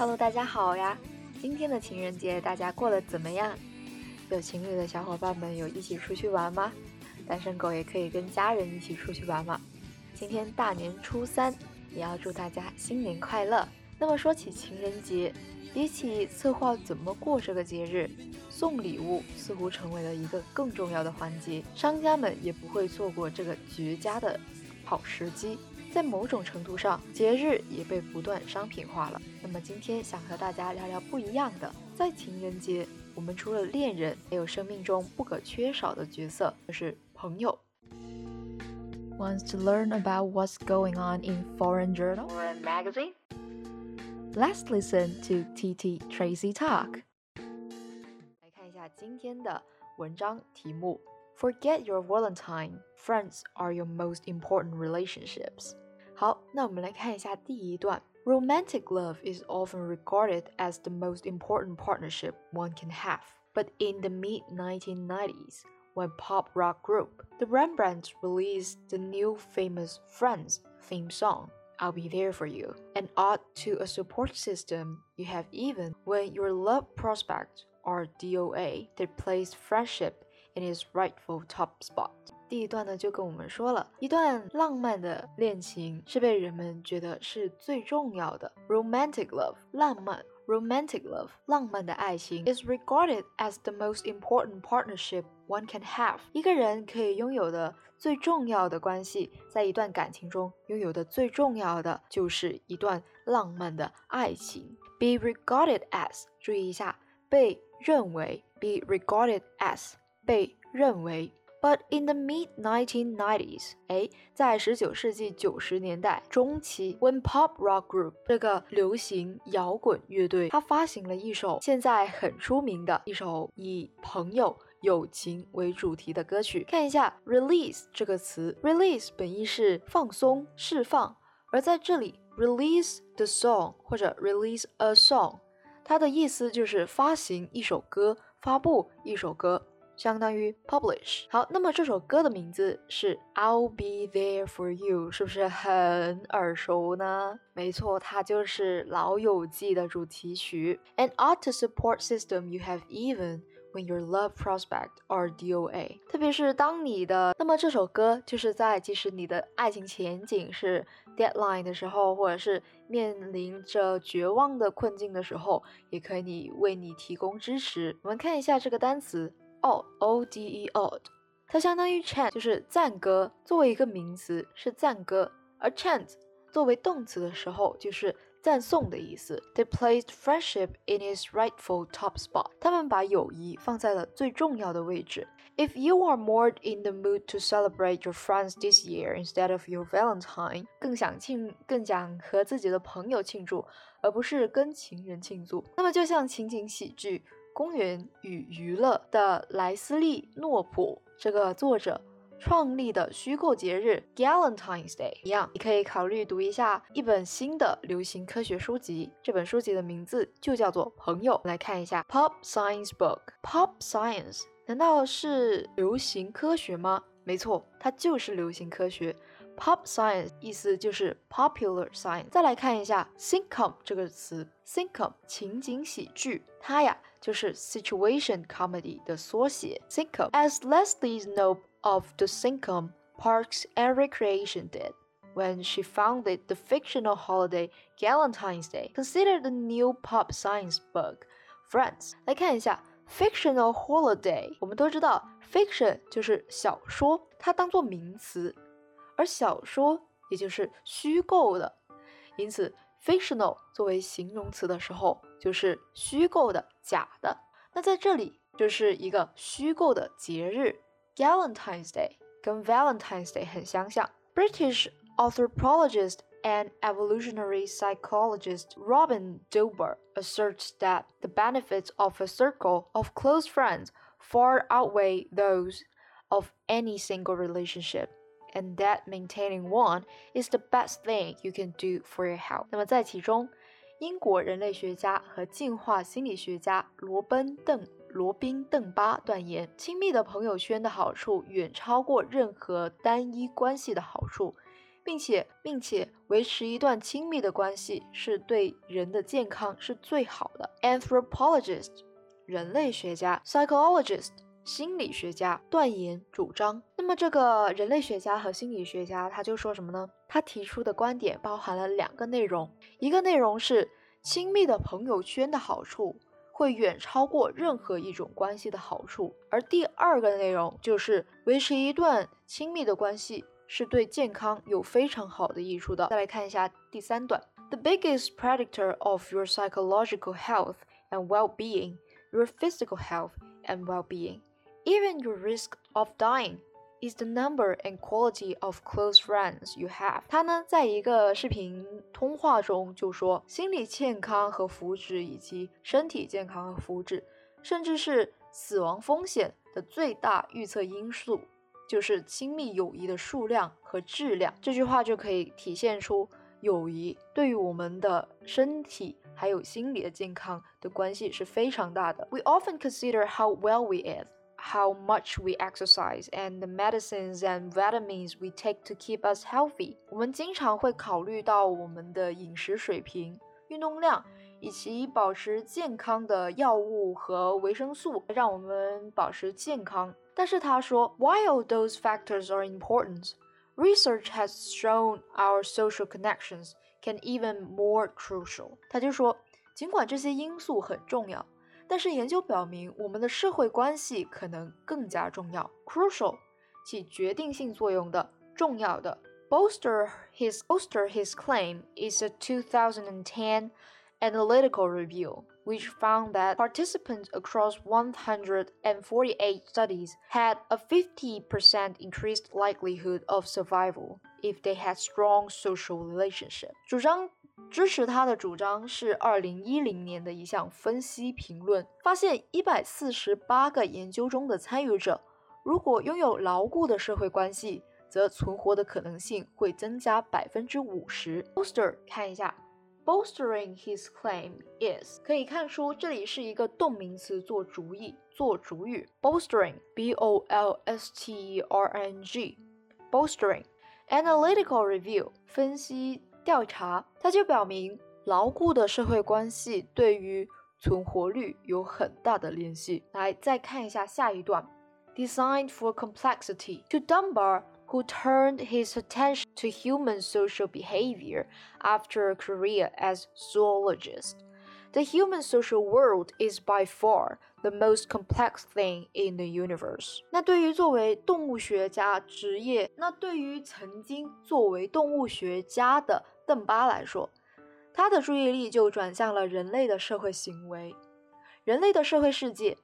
Hello，大家好呀！今天的情人节大家过得怎么样？有情侣的小伙伴们有一起出去玩吗？单身狗也可以跟家人一起出去玩嘛。今天大年初三，也要祝大家新年快乐。那么说起情人节，比起策划怎么过这个节日，送礼物似乎成为了一个更重要的环节。商家们也不会错过这个绝佳的好时机。在某种程度上，节日也被不断商品化了。那么今天想和大家聊聊不一样的，在情人节，我们除了恋人，还有生命中不可缺少的角色，就是朋友。Wants to learn about what's going on in foreign journal or magazine? Let's listen to TT Tracy talk. 来看一下今天的文章题目。Forget your Valentine. Friends are your most important relationships. 好，那我们来看一下第一段。Romantic love is often regarded as the most important partnership one can have. But in the mid 1990s, when pop rock group The Rembrandts released the new famous Friends theme song, I'll Be There For You, an ode to a support system you have even when your love prospect are DOA that placed friendship in his rightful top spot。第一段呢，就跟我们说了一段浪漫的恋情是被人们觉得是最重要的，romantic love，浪漫，romantic love，浪漫的爱情 is regarded as the most important partnership one can have。一个人可以拥有的最重要的关系，在一段感情中拥有的最重要的就是一段浪漫的爱情。Be regarded as，注意一下，被认为，be regarded as。被认为。But in the mid 1990s，哎，在十九世纪九十年代中期，when pop rock group 这个流行摇滚乐队，它发行了一首现在很出名的一首以朋友、友情为主题的歌曲。看一下 release 这个词，release 本意是放松、释放，而在这里 release the song 或者 release a song，它的意思就是发行一首歌、发布一首歌。相当于 publish。好，那么这首歌的名字是 I'll Be There For You，是不是很耳熟呢？没错，它就是《老友记》的主题曲。An auto support system you have even when your love prospect are DOA。特别是当你的，那么这首歌就是在即使你的爱情前景是 deadline 的时候，或者是面临着绝望的困境的时候，也可以为你提供支持。我们看一下这个单词。Ode o d e odd，它相当于 chant，就是赞歌。作为一个名词是赞歌，而 chant 作为动词的时候就是赞颂的意思。They placed friendship in its rightful top spot。他们把友谊放在了最重要的位置。If you are more in the mood to celebrate your friends this year instead of your Valentine，更想庆，更想和自己的朋友庆祝，而不是跟情人庆祝，那么就像情景喜剧。公园与娱乐的莱斯利·诺普这个作者创立的虚构节日 Galentine's Day 一样，你可以考虑读一下一本新的流行科学书籍。这本书籍的名字就叫做《朋友》。来看一下 Pop Science Book。Pop Science 难道是流行科学吗？没错，它就是流行科学。Pop science 意思就是 popular science。再来看一下 sitcom 这个词，sitcom 情景喜剧，它呀就是 situation comedy 的缩写。sitcom as Leslie Knope of the sitcom Parks and Recreation did when she founded the fictional holiday Galentine's Day, considered the new pop science book Friends。来看一下 fictional holiday，我们都知道 fiction 就是小说，它当做名词。而小说也就是虚构的，因此 fictional 作为形容词的时候就是虚构的、假的。那在这里就是一个虚构的节日，Galentine's Day 跟 Valentine's Day 很相像。British anthropologist and evolutionary psychologist Robin Dober asserts that the benefits of a circle of close friends far outweigh those of any single relationship And that maintaining one is the best thing you can do for your health。那么在其中，英国人类学家和进化心理学家罗奔邓罗宾邓巴断言，亲密的朋友圈的好处远超过任何单一关系的好处。并且并且维持一段亲密的关系是对人的健康是最好的。Anthropologist，人类学家；psychologist，心理学家。断言主张。那么这个人类学家和心理学家他就说什么呢？他提出的观点包含了两个内容，一个内容是亲密的朋友圈的好处。会远超过任何一种关系的好处，而第二个内容就是维持一段亲密的关系是对健康有非常好的益处的。再来看一下第三段：The biggest predictor of your psychological health and well-being, your physical health and well-being, even your risk of dying. Is the number and quality of close friends you have？他呢，在一个视频通话中就说，心理健康和福祉，以及身体健康和福祉，甚至是死亡风险的最大预测因素，就是亲密友谊的数量和质量。这句话就可以体现出友谊对于我们的身体还有心理的健康的关系是非常大的。We often consider how well we eat. how much we exercise and the medicines and vitamins we take to keep us healthy。我们经常会考虑到我们的饮食水平、运动量以及保持健康的药物和维生素，让我们保持健康。但是他说，While those factors are important, research has shown our social connections can even more crucial。他就说，尽管这些因素很重要。 但是研究表明，我们的社会关系可能更加重要，crucial，起决定性作用的，重要的。Bolster his bolster his claim is a 2010 analytical review, which found that participants across 148 studies had a 50% increased likelihood of survival if they had strong social relationship. 主张 支持他的主张是二零一零年的一项分析评论，发现一百四十八个研究中的参与者，如果拥有牢固的社会关系，则存活的可能性会增加百分之五十。Bolster，看一下，bolstering his claim is，可以看出这里是一个动名词做主语，做主语。bolstering，b o l s t e r n g，bolstering，analytical review，分析。调查，它就表明牢固的社会关系对于存活率有很大的联系。来，再看一下下一段，Designed for complexity to Dunbar, who turned his attention to human social behavior after a career as zoologist. The human social world is by far the most complex thing in the universe。那对于作为动物学家职业，那对于曾经作为动物学家的 邓巴来说，他的注意力就转向了人类的社会行为。人类的社会世界，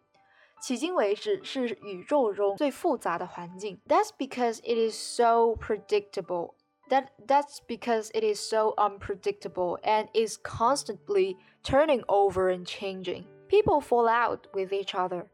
迄今为止是宇宙中最复杂的环境。That's because it is so predictable. That that's because it is so unpredictable and is constantly turning over and changing. People fall out with each other.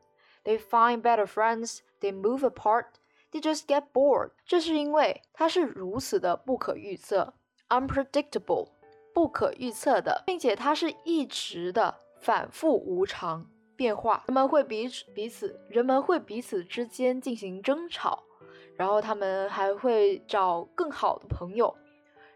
They find better friends. They move apart. They just get bored. 这是因为它是如此的不可预测 ，unpredictable，不可预测的，并且它是一直的反复无常变化。人们会彼此彼此，人们会彼此之间进行争吵。然后他们还会找更好的朋友，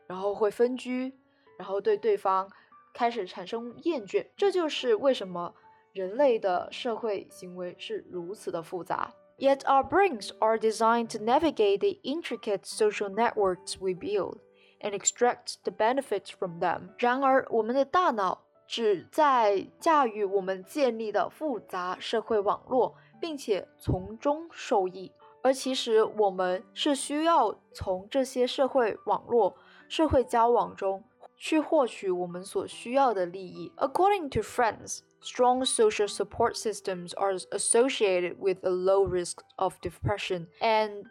然后会分居，然后对对方开始产生厌倦。这就是为什么人类的社会行为是如此的复杂。Yet our brains are designed to navigate the intricate social networks we build and extract the benefits from them。然而，我们的大脑只在驾驭我们建立的复杂社会网络，并且从中受益。而其实我们是需要从这些社会网络、社会交往中去获取我们所需要的利益。According to friends, strong social support systems are associated with a low risk of depression and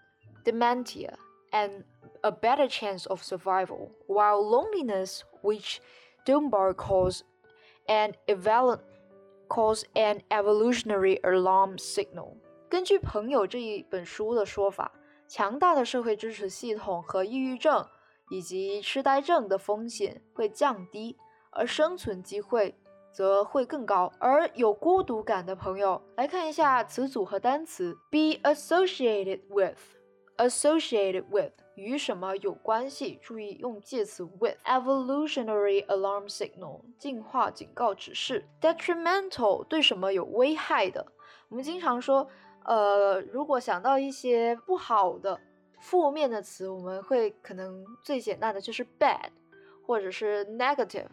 dementia and a better chance of survival, while loneliness, which Dunbar calls an, calls an evolutionary alarm signal. 根据《朋友》这一本书的说法，强大的社会支持系统和抑郁症以及痴呆症的风险会降低，而生存机会则会更高。而有孤独感的朋友，来看一下词组和单词：be associated with，associated with 与什么有关系？注意用介词 with。evolutionary alarm signal 进化警告指示。detrimental 对什么有危害的？我们经常说，呃，如果想到一些不好的、负面的词，我们会可能最简单的就是 bad，或者是 negative。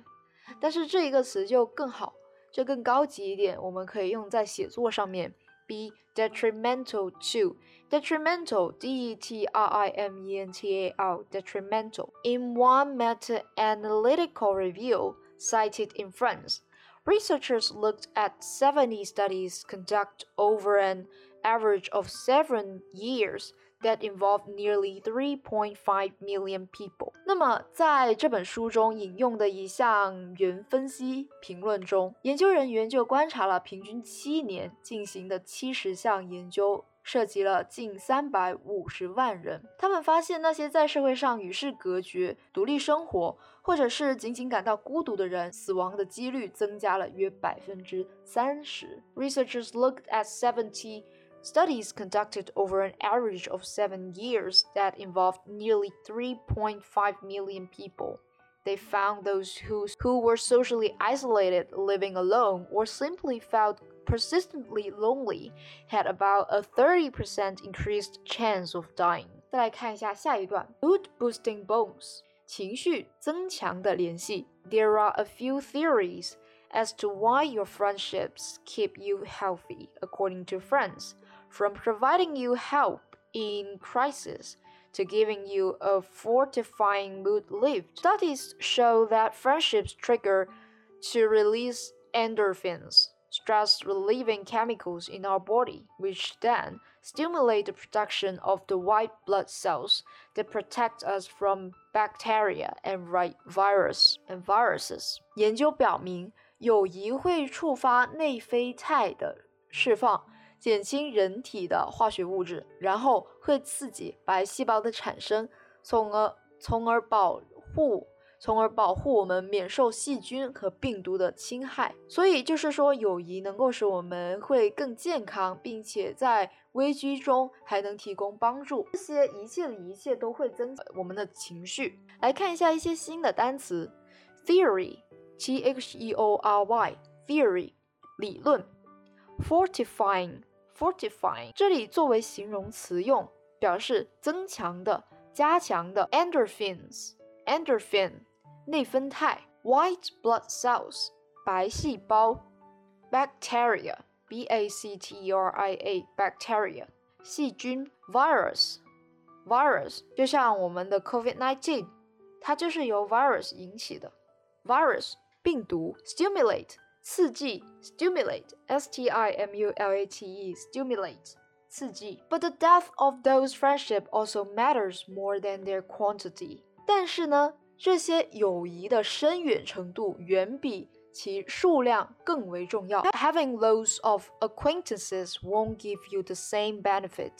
但是这一个词就更好，就更高级一点，我们可以用在写作上面。Be detrimental to. Detrimental d e t r i m e n t a l detrimental. In one meta-analytical review cited in France researchers looked at 70 studies conducted over an average of 7 years that involved nearly 3.5 million people。那么，在这本书中引用的一项原分析评论中，研究人员就观察了平均七年进行的七十项研究，涉及了近三百五十万人。他们发现，那些在社会上与世隔绝、独立生活，或者是仅仅感到孤独的人，死亡的几率增加了约百分之三十。Researchers looked at seventy. Studies conducted over an average of seven years that involved nearly 3.5 million people. They found those who, who were socially isolated, living alone, or simply felt persistently lonely had about a 30% increased chance of dying. 再来看一下下一段，mood boosting bonds，情绪增强的联系。There are a few theories as to why your friendships keep you healthy, according to friends from providing you help in crisis to giving you a fortifying mood lift. Studies show that friendships trigger to release endorphins, stress relieving chemicals in our body, which then stimulate the production of the white blood cells that protect us from bacteria and virus and viruses. 研究表明，友谊会触发内啡肽的释放。 减轻人体的化学物质，然后会刺激白细胞的产生，从而从而保护从而保护我们免受细菌和病毒的侵害。所以就是说，友谊能够使我们会更健康，并且在危机中还能提供帮助。这些一切的一切都会增我们的情绪。来看一下一些新的单词：theory，t h e o r y，theory，理论；fortifying。fortifying，这里作为形容词用，表示增强的、加强的。endorphins，endorphin，内啡肽。white blood cells，白细胞。bacteria，b a c t e r i a，bacteria，细菌。virus，virus，就像我们的 COVID-19，它就是由 virus 引起的。virus，病毒。stimulate。 刺激 stimulate s t i m u l a t e stimulate 刺激。But the depth of those friendship also matters more than their quantity。但是呢，这些友谊的深远程度远比其数量更为重要。Having loads of acquaintances won't give you the same benefit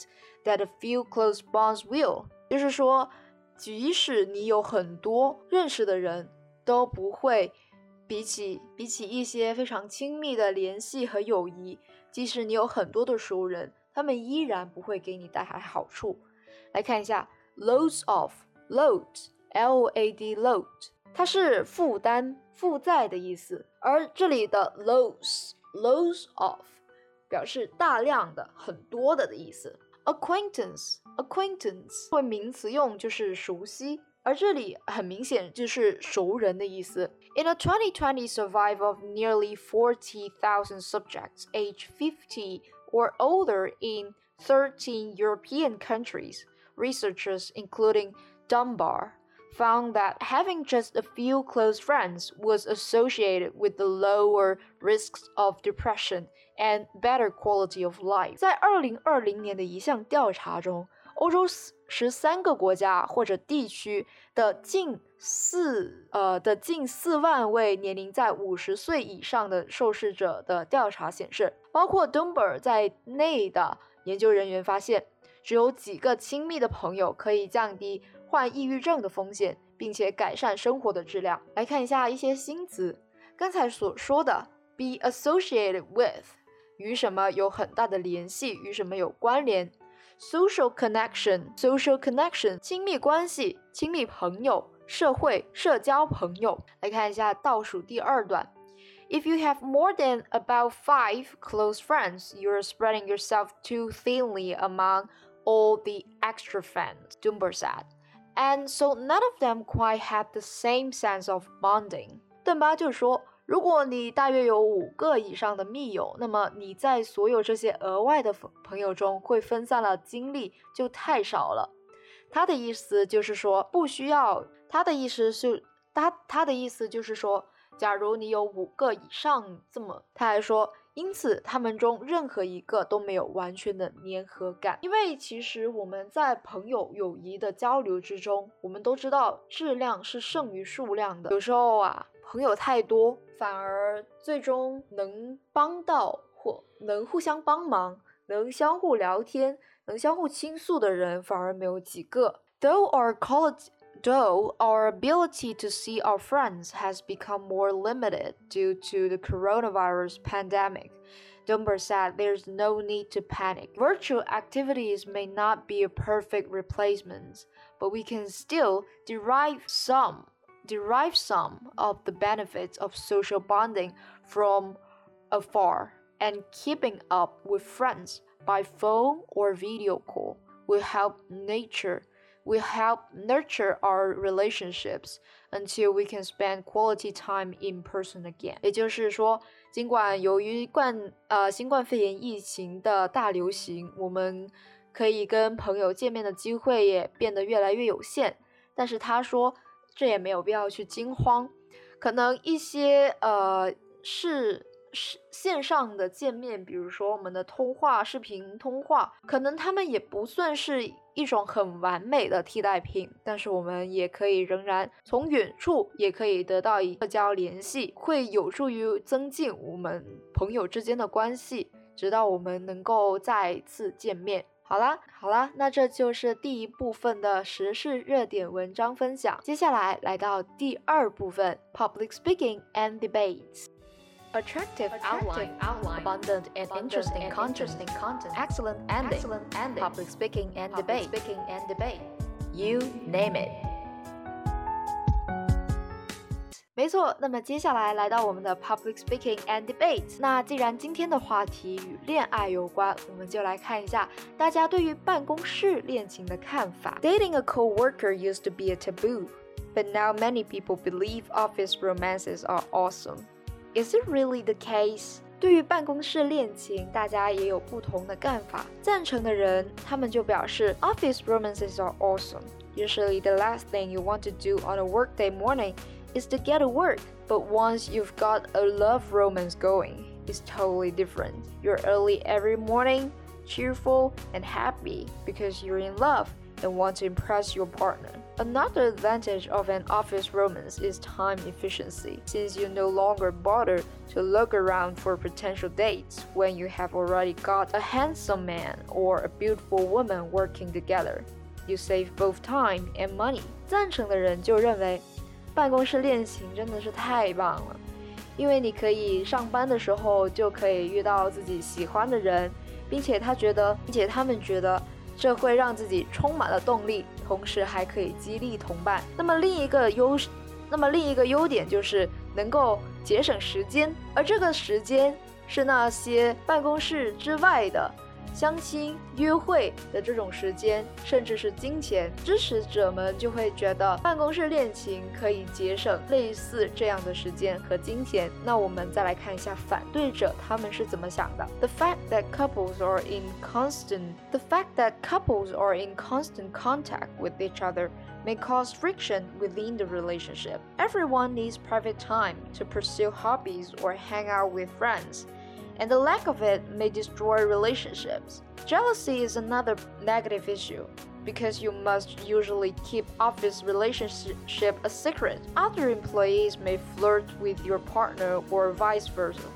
that a few close bonds will。就是说，即使你有很多认识的人，都不会。 比起比起一些非常亲密的联系和友谊，即使你有很多的熟人，他们依然不会给你带来好处。来看一下，loads of load l a d load，它是负担、负债的意思。而这里的 loads loads of 表示大量的、很多的的意思。acquaintance acquaintance 作为名词用，就是熟悉。而这里很明显就是熟人的意思。In a 2020 survey of nearly 40,000 subjects aged 50 or older in 13 European countries, researchers, including Dunbar, found that having just a few close friends was associated with the lower risks of depression and better quality of life. 在2020年的一项调查中，欧洲十三个国家或者地区的近 四呃的近四万位年龄在五十岁以上的受试者的调查显示，包括 Dunbar 在内的研究人员发现，只有几个亲密的朋友可以降低患抑郁症的风险，并且改善生活的质量。来看一下一些新词，刚才所说的 be associated with 与什么有很大的联系，与什么有关联。social connection，social connection，亲密关系，亲密朋友，社会，社交朋友。来看一下倒数第二段。If you have more than about five close friends, you're spreading yourself too thinly among all the extra friends, Dunbar said. And so none of them quite had the same sense of bonding. 邓巴就说，如果你大约有五个以上的密友，那么你在所有这些额外的朋友中会分散了精力就太少了。他的意思就是说，不需要。他的意思是，他他的意思就是说。假如你有五个以上，这么他还说，因此他们中任何一个都没有完全的粘合感，因为其实我们在朋友友谊的交流之中，我们都知道质量是胜于数量的。有时候啊，朋友太多，反而最终能帮到或能互相帮忙、能相互聊天、能相互倾诉的人，反而没有几个。Though our quality Though our ability to see our friends has become more limited due to the coronavirus pandemic, Dunbar said there's no need to panic. Virtual activities may not be a perfect replacement, but we can still derive some derive some of the benefits of social bonding from afar and keeping up with friends by phone or video call will help nature we help nurture our relationships until we can spend quality time in person again。也就是说，尽管由于冠呃新冠肺炎疫情的大流行，我们可以跟朋友见面的机会也变得越来越有限，但是他说这也没有必要去惊慌，可能一些呃是。是线上的见面，比如说我们的通话、视频通话，可能他们也不算是一种很完美的替代品，但是我们也可以仍然从远处也可以得到一社交联系，会有助于增进我们朋友之间的关系，直到我们能够再次见面。好啦，好啦，那这就是第一部分的时事热点文章分享，接下来来到第二部分：Public Speaking and Debates。Attractive, outline, outline, abundant and abundant interesting, and content, interesting content, excellent ending, excellent ending, public speaking and public debate, speaking and debate, you name it. 没错，那么接下来来到我们的 public speaking and debate。那既然今天的话题与恋爱有关，我们就来看一下大家对于办公室恋情的看法。Dating a coworker used to be a taboo, but now many people believe office romances are awesome. Is it really the case？对于办公室恋情，大家也有不同的看法。赞成的人，他们就表示，Office romances are awesome. Usually, the last thing you want to do on a workday morning is to get to work. But once you've got a love romance going, it's totally different. You're early every morning, cheerful and happy because you're in love and want to impress your partner. Another advantage of an office romance is time efficiency, since you no longer bother to look around for potential dates when you have already got a handsome man or a beautiful woman working together. You save both time and money. 赞成的人就认为，办公室恋情真的是太棒了，因为你可以上班的时候就可以遇到自己喜欢的人，并且他觉得，并且他们觉得这会让自己充满了动力， 同时还可以激励同伴。那么另一个优，那么另一个优点就是能够节省时间，而这个时间是那些办公室之外的。相亲、约会的这种时间，甚至是金钱，支持者们就会觉得办公室恋情可以节省类似这样的时间和金钱。那我们再来看一下反对者他们是怎么想的。The fact that couples are in constant the fact that couples are in constant contact with each other may cause friction within the relationship. Everyone needs private time to pursue hobbies or hang out with friends and the lack of it may destroy relationships. Jealousy is another negative issue because you must usually keep office relationship a secret. Other employees may flirt with your partner or vice versa.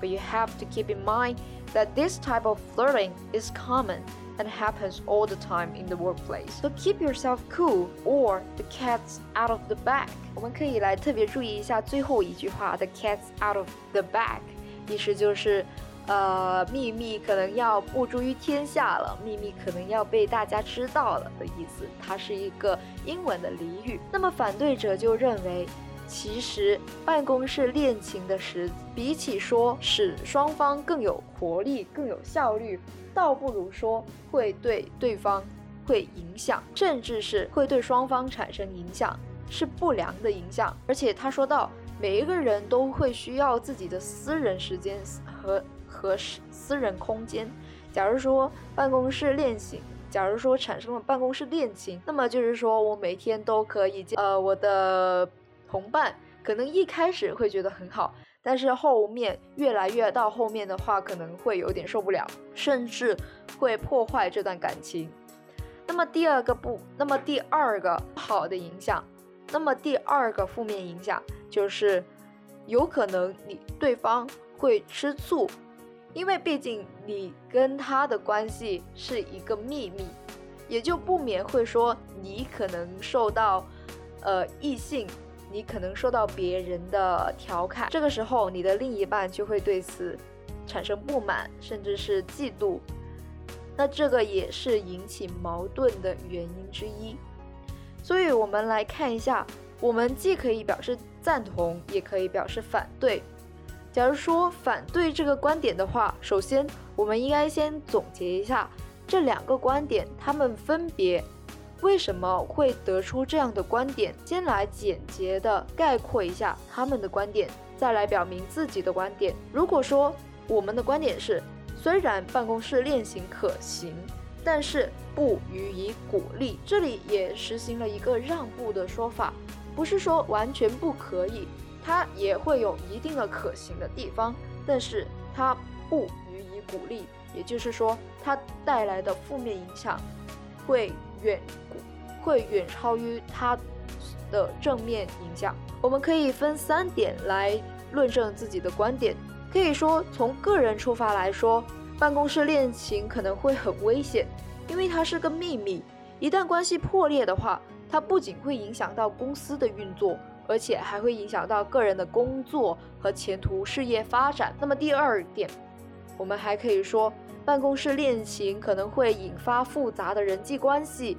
But you have to keep in mind that this type of flirting is common and happens all the time in the workplace. So keep yourself cool or the cat's out of the bag. 我们可以来特别注意一下最后一句话，the cat's out of the bag。 意思就是，呃，秘密可能要不诸于天下了，秘密可能要被大家知道了的意思。它是一个英文的俚语。那么反对者就认为，其实办公室恋情的时，比起说使双方更有活力、更有效率，倒不如说会对对方会影响，甚至是会对双方产生影响，是不良的影响。而且他说到，每一个人都会需要自己的私人时间和。和私人空间。假如说办公室恋情，假如说产生了办公室恋情，那么就是说我每天都可以见呃我的同伴，可能一开始会觉得很好，但是后面越来越到后面的话，可能会有点受不了，甚至会破坏这段感情。那么第二个不，那么第二个好的影响，那么第二个负面影响就是有可能你对方会吃醋。因为毕竟你跟他的关系是一个秘密，也就不免会说你可能受到，呃，异性，你可能受到别人的调侃，这个时候你的另一半就会对此产生不满，甚至是嫉妒，那这个也是引起矛盾的原因之一。所以，我们来看一下，我们既可以表示赞同，也可以表示反对。假如说反对这个观点的话，首先我们应该先总结一下这两个观点，他们分别为什么会得出这样的观点。先来简洁的概括一下他们的观点，再来表明自己的观点。如果说我们的观点是，虽然办公室恋情可行，但是不予以鼓励，这里也实行了一个让步的说法，不是说完全不可以。它也会有一定的可行的地方，但是它不予以鼓励，也就是说，它带来的负面影响会远会远超于它的正面影响。我们可以分三点来论证自己的观点。可以说，从个人出发来说，办公室恋情可能会很危险，因为它是个秘密，一旦关系破裂的话，它不仅会影响到公司的运作。而且还会影响到个人的工作和前途、事业发展。那么第二点，我们还可以说，办公室恋情可能会引发复杂的人际关系，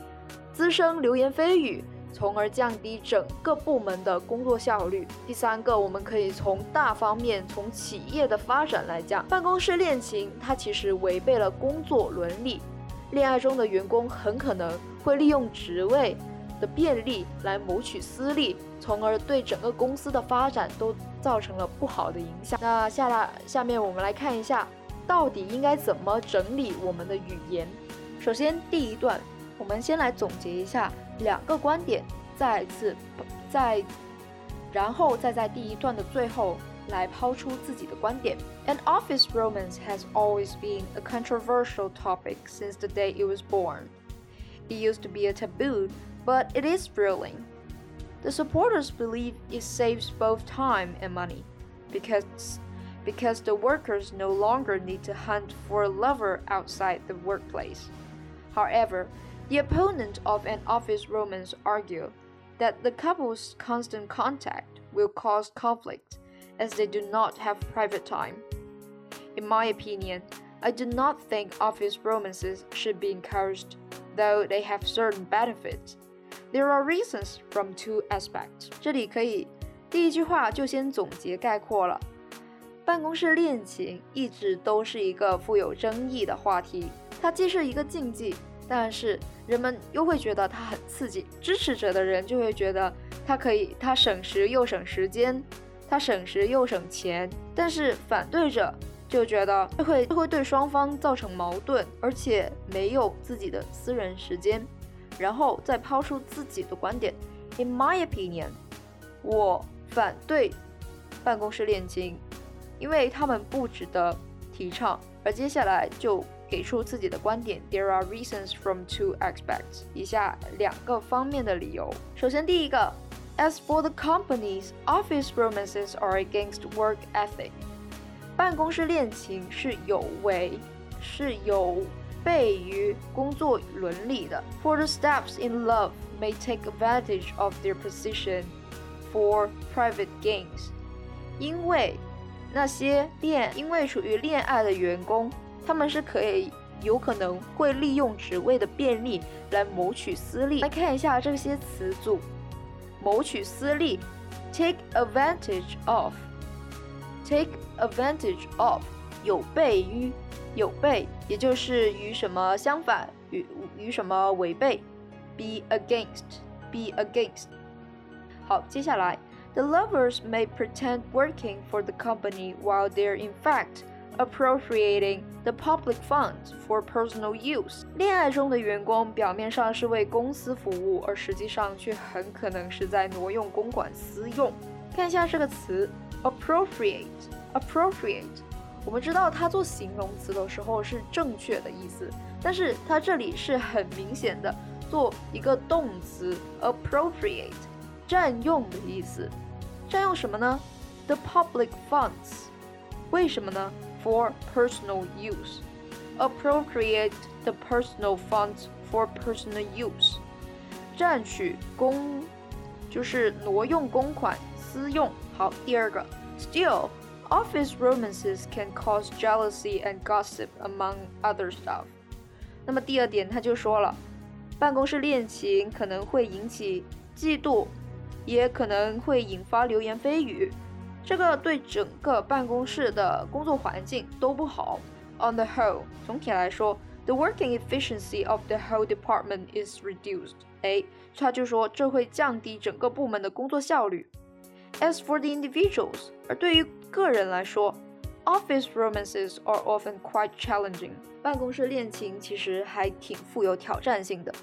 滋生流言蜚语，从而降低整个部门的工作效率。第三个，我们可以从大方面，从企业的发展来讲，办公室恋情它其实违背了工作伦理，恋爱中的员工很可能会利用职位。的便利来谋取私利，从而对整个公司的发展都造成了不好的影响。那下来，下面我们来看一下，到底应该怎么整理我们的语言。首先，第一段，我们先来总结一下两个观点，再次在，然后再在第一段的最后来抛出自己的观点。An office romance has always been a controversial topic since the day it was born. It used to be a taboo but it is thrilling. The supporters believe it saves both time and money because, because the workers no longer need to hunt for a lover outside the workplace. However, the opponent of an office romance argue that the couple's constant contact will cause conflict as they do not have private time. In my opinion, I do not think office romances should be encouraged, though they have certain benefits There are reasons from two aspects。这里可以第一句话就先总结概括了。办公室恋情一直都是一个富有争议的话题，它既是一个禁忌，但是人们又会觉得它很刺激。支持者的人就会觉得它可以，它省时又省时间，它省时又省钱。但是反对者就觉得这会会对双方造成矛盾，而且没有自己的私人时间。然后再抛出自己的观点。In my opinion，我反对办公室恋情，因为他们不值得提倡。而接下来就给出自己的观点。There are reasons from two aspects。以下两个方面的理由。首先，第一个，As for the companies, office romances are against work ethic。办公室恋情是有违，是有。悖于工作伦理的。For the steps in love may take advantage of their position for private gains，因为那些恋因为处于恋爱的员工，他们是可以有可能会利用职位的便利来谋取私利。来看一下这些词组：谋取私利，take advantage of，take advantage of，有悖于，有悖，也就是与什么相反，与与什么违背，be against，be against。好，接下来。The lovers may pretend working for the company while they're in fact appropriating the public funds for personal use。恋爱中的员工表面上是为公司服务，而实际上却很可能是在挪用公款私用。看一下这个词，appropriate。我们知道它做形容词的时候是正确的意思，但是它这里是很明显的做一个动词，appropriate，占用的意思。占用什么呢？The public funds，为什么呢？For personal use。Appropriate the personal funds for personal use，占取公就是挪用公款私用。好，第二个，Still。Office romances can cause jealousy and gossip among other stuff。那么第二点，他就说了，办公室恋情可能会引起嫉妒也可能会引发流言蜚语，这个对整个办公室的工作环境都不好。On the whole，总体来说，the working efficiency of the whole department is reduced。哎，他就说这会降低整个部门的工作效率。As for the individuals，而对于个人来说，office romances are often quite challenging。办公室恋情其实还挺富有挑战性的。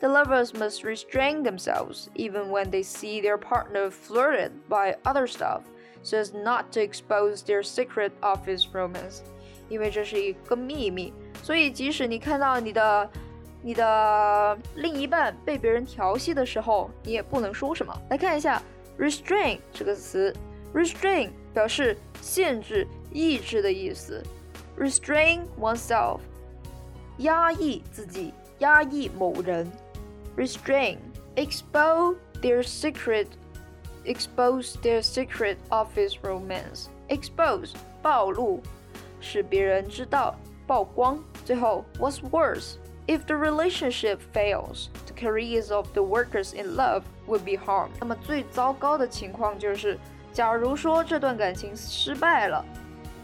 The lovers must restrain themselves even when they see their partner flirted by other staff, so as not to expose their secret office romance. 因为这是一个秘密，所以即使你看到你的你的另一半被别人调戏的时候，你也不能说什么。来看一下 restrain 这个词，restrain 表示限制、抑制的意思。restrain oneself，压抑自己，压抑某人。restrain, expose their secret, expose their secret office romance. Expose 暴露，使别人知道，曝光。最后，what's worse? If the relationship fails, the careers of the workers in love will be harmed. 那么最糟糕的情况就是， 假如说这段感情失败了，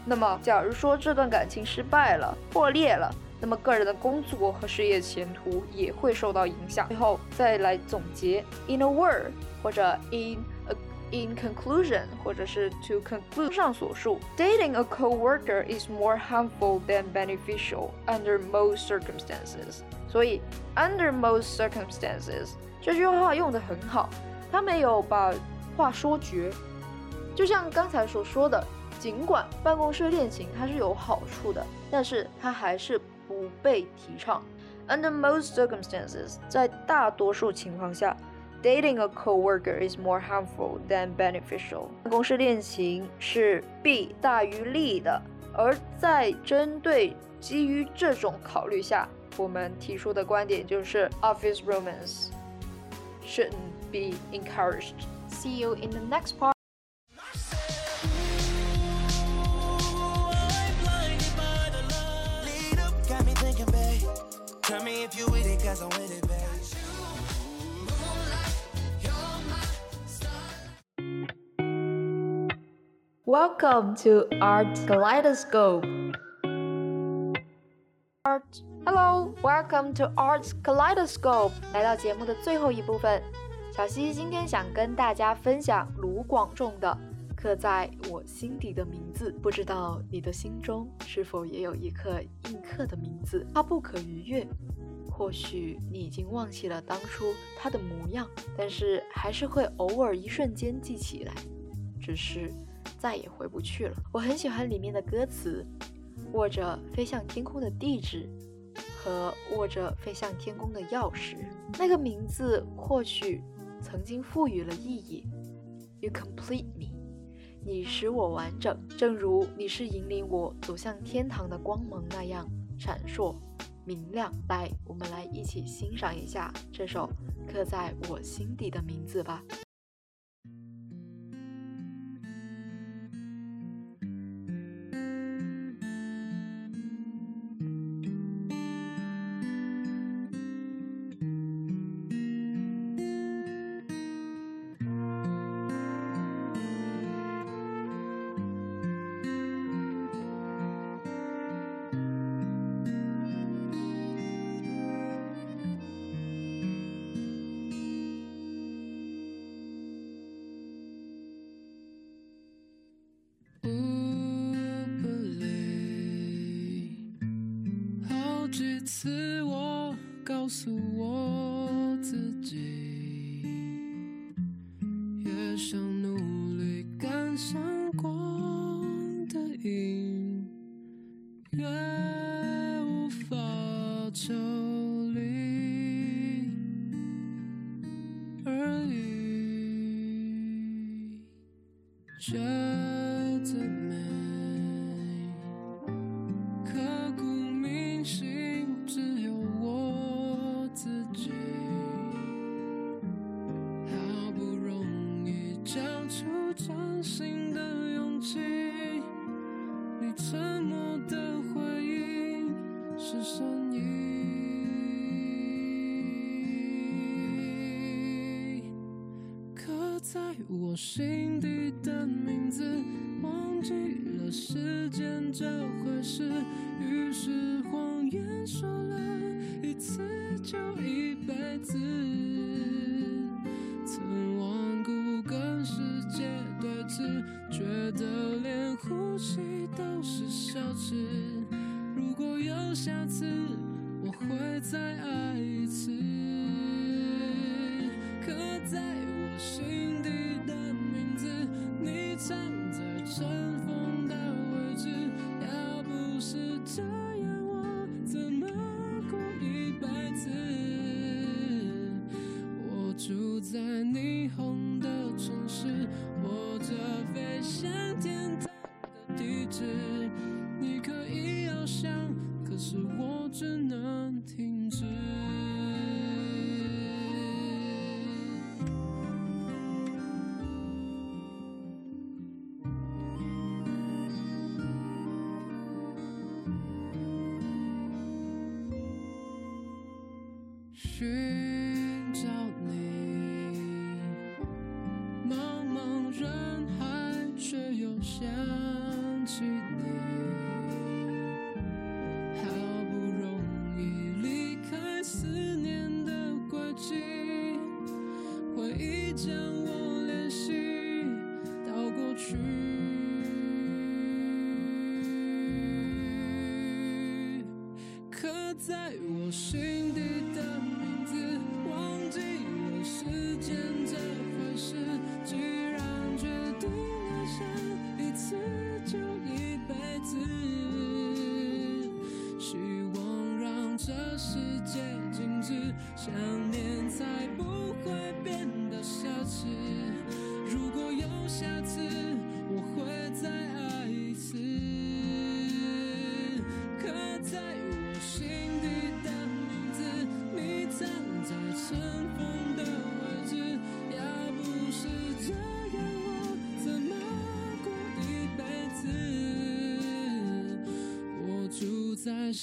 那么假如说这段感情失败了，破裂了。那么个人的工作和事业前途也会受到影响。最后再来总结，in a word，或者 in in conclusion，或者是 to conclude。综上所述，dating a coworker is more harmful than beneficial under most circumstances。所以，under most circumstances 这句话用的很好，他没有把话说绝。就像刚才所说的，尽管办公室恋情它是有好处的，但是它还是。不被提倡。Under most circumstances，在大多数情况下，dating a coworker is more harmful than beneficial。办公室恋情是弊大于利的。而在针对基于这种考虑下，我们提出的观点就是 office romance shouldn't be encouraged. See you in the next part. With it, babe. Welcome to Art Kaleidoscope. Art, hello, welcome to Art Kaleidoscope. 来到节目的最后一部分，小溪今天想跟大家分享卢广仲的刻在我心底的名字，不知道你的心中是否也有一刻印刻的名字？它不可逾越。或许你已经忘记了当初他的模样，但是还是会偶尔一瞬间记起来，只是再也回不去了。我很喜欢里面的歌词：握着飞向天空的地址和握着飞向天空的钥匙。那个名字或许曾经赋予了意义。You complete me。你使我完整，正如你是引领我走向天堂的光芒那样闪烁明亮。来，我们来一起欣赏一下这首刻在我心底的名字吧。觉在我心底的名字，忘记了时间这回事，于是不寻找你，茫茫人海，却又想起你。好不容易离开思念的轨迹，回忆将我联系到过去。刻在我心底的，时间这回事。既然决定爱上一次就一辈子，希望让这世界静止，想念才不会变得奢侈。如果有下次，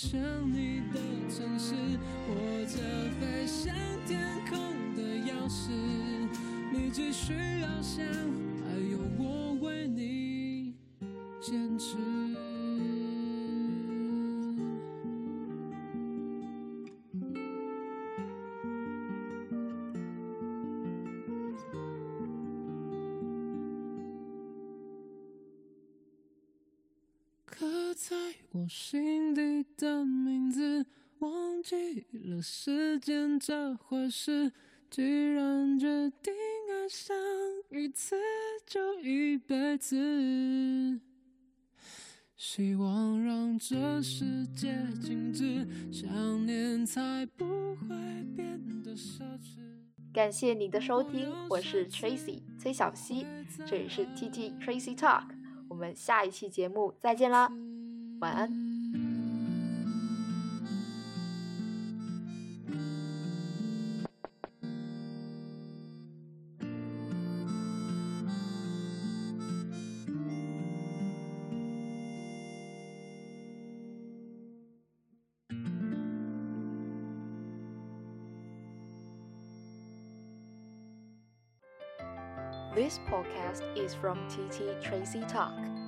想你的城市，握着飞向天空的钥匙。你只需要想，我心底的名字，忘记了时间这回事。既然决定爱上一次就一辈子，希望让这世界静止，想念才不会变得奢侈。感谢你的收听，我是 Tracy 崔小溪，这里是 TT Tracy Talk，我们下一期节目再见啦，晚安。This podcast is from TT Tracy Talk.